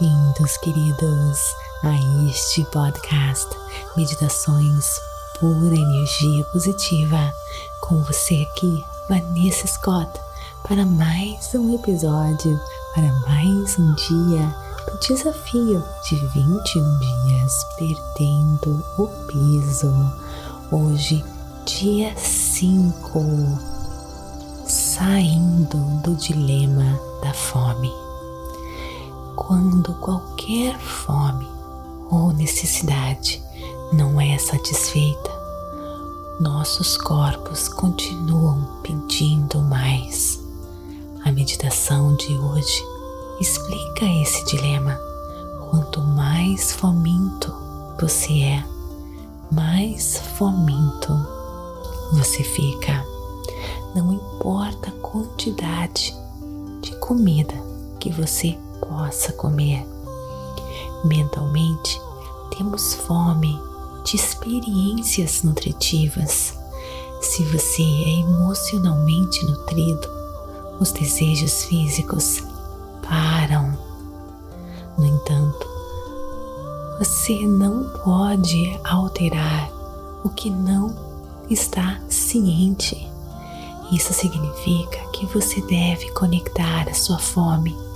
Bem-vindos, queridos, a este podcast Meditações Pura Energia Positiva. Com você aqui, Vanessa Scott, para mais um episódio, para mais um dia do desafio de 21 dias perdendo o peso. Hoje, dia 5, saindo do dilema da fome quando qualquer fome ou necessidade não é satisfeita, nossos corpos continuam pedindo mais. A meditação de hoje explica esse dilema. Quanto mais faminto você é, mais faminto você fica. Não importa a quantidade de comida que você possa comer. Mentalmente, temos fome de experiências nutritivas. Se você é emocionalmente nutrido, os desejos físicos param. No entanto, você não pode alterar o que não está ciente. Isso significa que você deve conectar a sua fome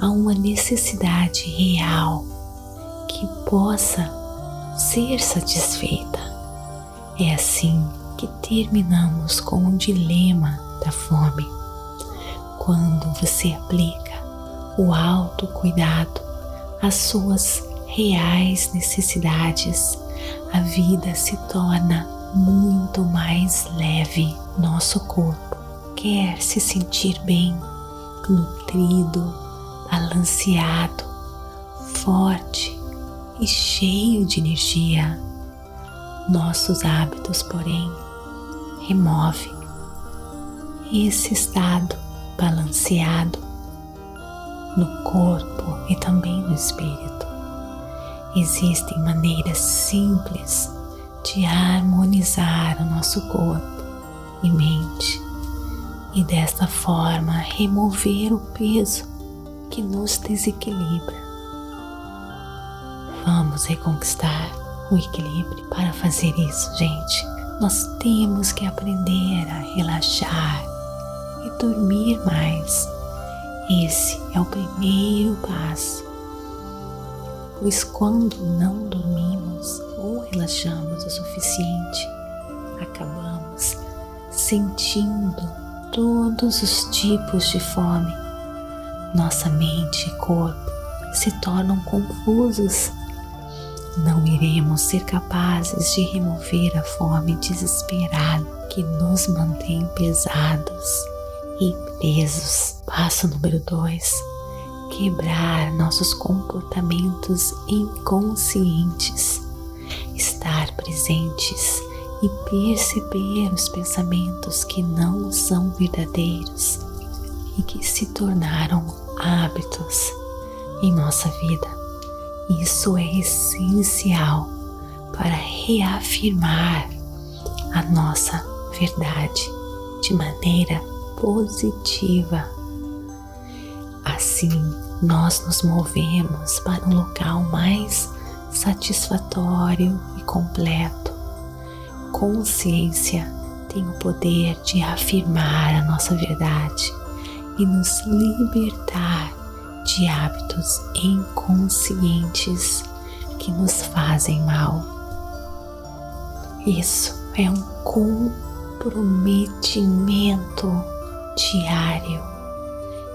a uma necessidade real que possa ser satisfeita. É assim que terminamos com o dilema da fome. Quando você aplica o autocuidado às suas reais necessidades, a vida se torna muito mais leve. Nosso corpo quer se sentir bem, nutrido, balanceado, forte e cheio de energia. Nossos hábitos, porém, removem esse estado balanceado no corpo e também no espírito. Existem maneiras simples de harmonizar o nosso corpo e mente e desta forma remover o peso que nos desequilibra. Vamos reconquistar o equilíbrio. Para fazer isso, gente, nós temos que aprender a relaxar e dormir mais. Esse é o primeiro passo. Pois quando não dormimos ou relaxamos o suficiente, acabamos sentindo todos os tipos de fome nossa mente e corpo se tornam confusos. Não iremos ser capazes de remover a fome desesperada que nos mantém pesados e presos. Passo número 2: quebrar nossos comportamentos inconscientes, estar presentes e perceber os pensamentos que não são verdadeiros e que se tornaram hábitos em nossa vida. Isso é essencial para reafirmar a nossa verdade de maneira positiva. Assim, nós nos movemos para um local mais satisfatório e completo. Consciência tem o poder de afirmar a nossa verdade e nos libertar de hábitos inconscientes que nos fazem mal. Isso é um comprometimento diário.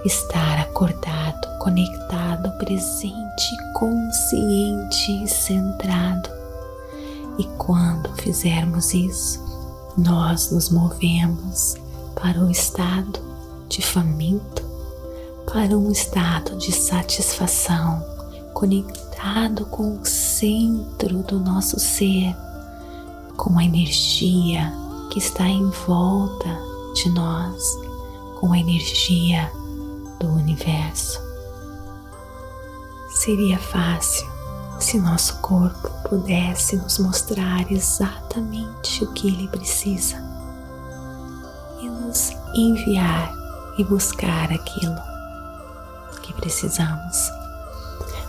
Estar acordado, conectado, presente, consciente e centrado. E quando fizermos isso, nós nos movemos para o estado de faminto para um estado de satisfação conectado com o centro do nosso ser, com a energia que está em volta de nós, com a energia do universo. Seria fácil se nosso corpo pudesse nos mostrar exatamente o que ele precisa e nos enviar e buscar aquilo que precisamos.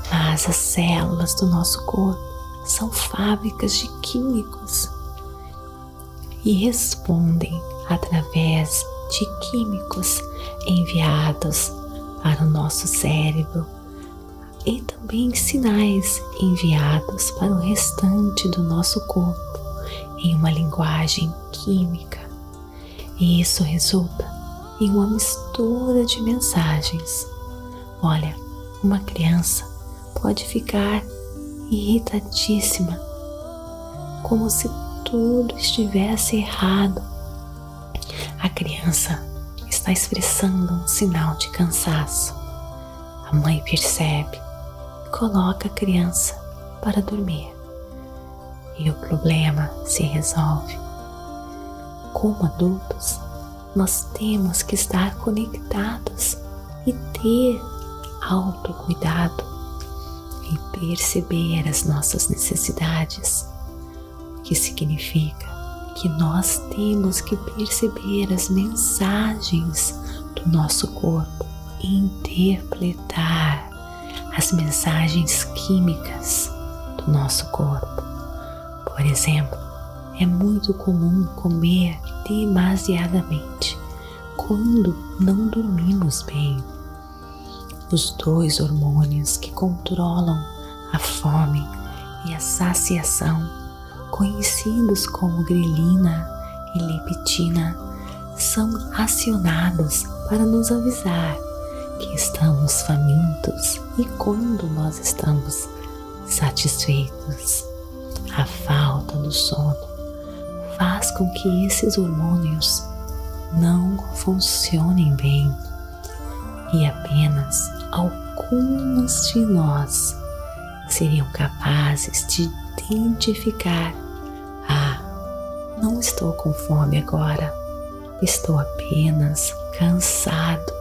Mas as células do nosso corpo são fábricas de químicos e respondem através de químicos enviados para o nosso cérebro e também sinais enviados para o restante do nosso corpo em uma linguagem química. E isso resulta em uma mistura de mensagens. Olha, uma criança pode ficar irritadíssima, como se tudo estivesse errado. A criança está expressando um sinal de cansaço. A mãe percebe e coloca a criança para dormir. E o problema se resolve. Como adultos, nós temos que estar conectados e ter autocuidado e perceber as nossas necessidades, o que significa que nós temos que perceber as mensagens do nosso corpo interpretar as mensagens químicas do nosso corpo. Por exemplo, é muito comum comer demasiadamente quando não dormimos bem. Os dois hormônios que controlam a fome e a saciação, conhecidos como grelina e leptina, são acionados para nos avisar que estamos famintos e quando nós estamos satisfeitos. A falta do sono faz com que esses hormônios não funcionem bem e apenas alguns de nós seriam capazes de identificar: ah, não estou com fome agora, estou apenas cansado,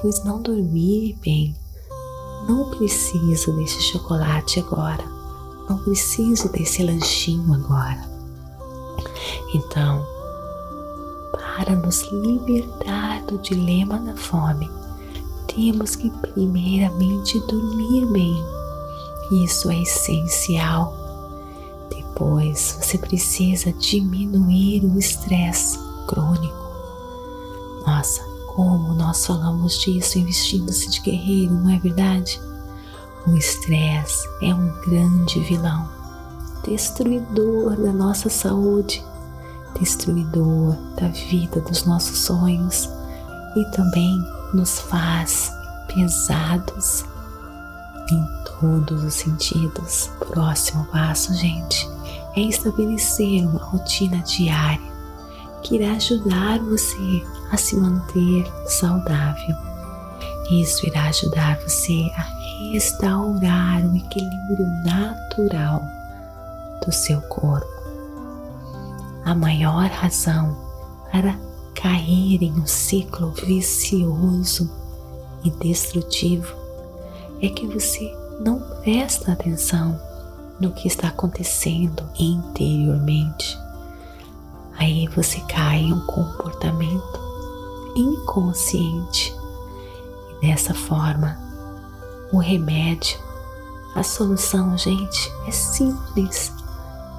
pois não dormi bem. Não preciso desse chocolate agora, não preciso desse lanchinho agora. Então, para nos libertar do dilema da fome, temos que primeiramente dormir bem. Isso é essencial. Depois, você precisa diminuir o estresse crônico. Nossa, como nós falamos disso investindo-se de guerreiro, não é verdade? O estresse é um grande vilão, destruidor da nossa saúde, destruidor da vida dos nossos sonhos e também nos faz pesados em todos os sentidos. Próximo passo, gente, é estabelecer uma rotina diária que irá ajudar você a se manter saudável. Isso irá ajudar você a restaurar o equilíbrio natural do seu corpo. A maior razão para cair em um ciclo vicioso e destrutivo é que você não presta atenção no que está acontecendo interiormente. Aí você cai em um comportamento inconsciente e dessa forma o remédio, a solução, gente, é simples.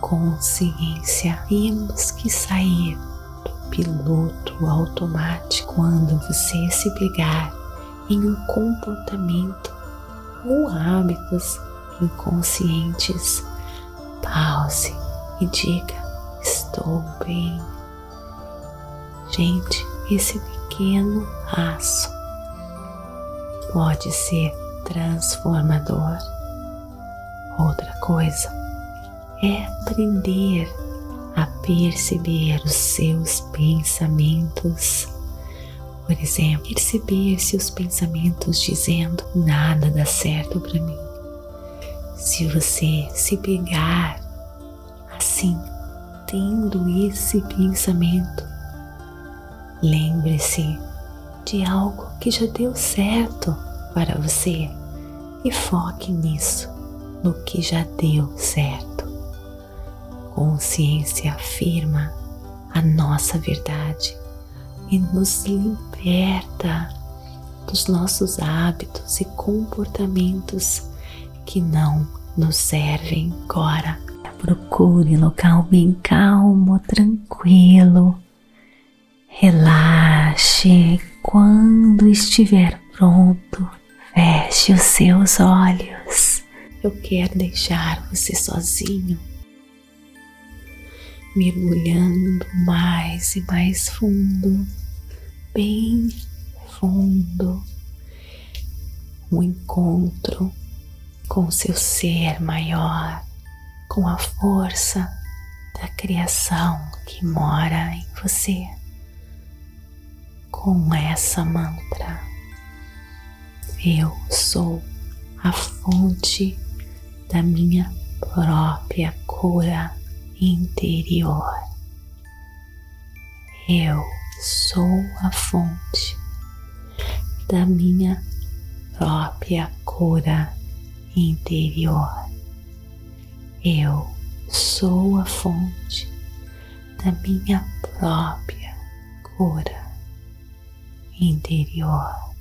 Consciência, temos que sair piloto automático quando você se pegar em um comportamento ou hábitos inconscientes. Pause e diga: Estou bem. Gente, esse pequeno passo pode ser transformador. Outra coisa é aprender a perceber os seus pensamentos. Por exemplo, perceber seus pensamentos dizendo nada dá certo para mim. Se você se pegar assim, tendo esse pensamento, lembre-se de algo que já deu certo para você e foque nisso, no que já deu certo consciência afirma a nossa verdade e nos liberta dos nossos hábitos e comportamentos que não nos servem agora. Procure local bem calmo, tranquilo. Relaxe. Quando estiver pronto, feche os seus olhos. Eu quero deixar você sozinho, mergulhando mais e mais fundo, bem fundo. Um encontro com seu ser maior, com a força da criação que mora em você. Com essa mantra, eu sou a fonte da minha própria cura interior. Eu sou a fonte da minha própria cura interior. Eu sou a fonte da minha própria cura interior.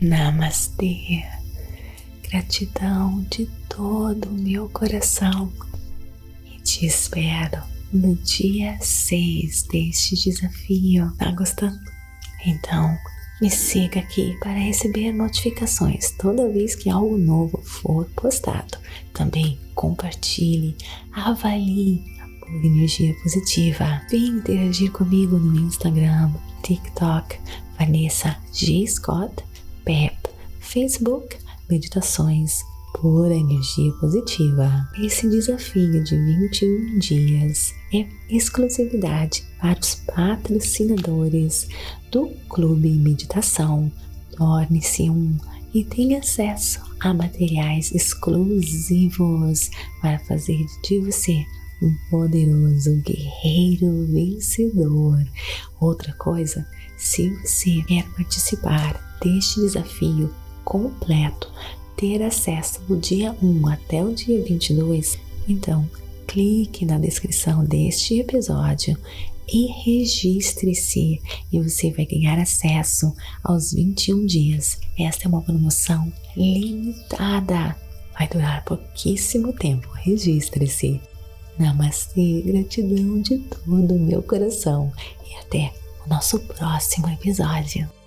Namastê. Gratidão de todo o meu coração e te espero no dia 6 deste desafio. Tá gostando? Então, me siga aqui para receber notificações toda vez que algo novo for postado. Também compartilhe, avalie pura energia positiva. Vem interagir comigo no Instagram, TikTok, Vanessa G. Scott PEP, Facebook, Meditações Pura Energia Positiva. Esse desafio de 21 dias é exclusividade para os patrocinadores do Clube Meditação. Torne-se um e tem acesso a materiais exclusivos para fazer de você um poderoso guerreiro vencedor. Outra coisa, se você quer participar deste desafio completo, ter acesso do dia 1 até o dia 22, então clique na descrição deste episódio e registre-se e você vai ganhar acesso aos 21 dias. Esta é uma promoção limitada. Vai durar pouquíssimo tempo. Registre-se. Namastê, gratidão de todo o meu coração e até o nosso próximo episódio.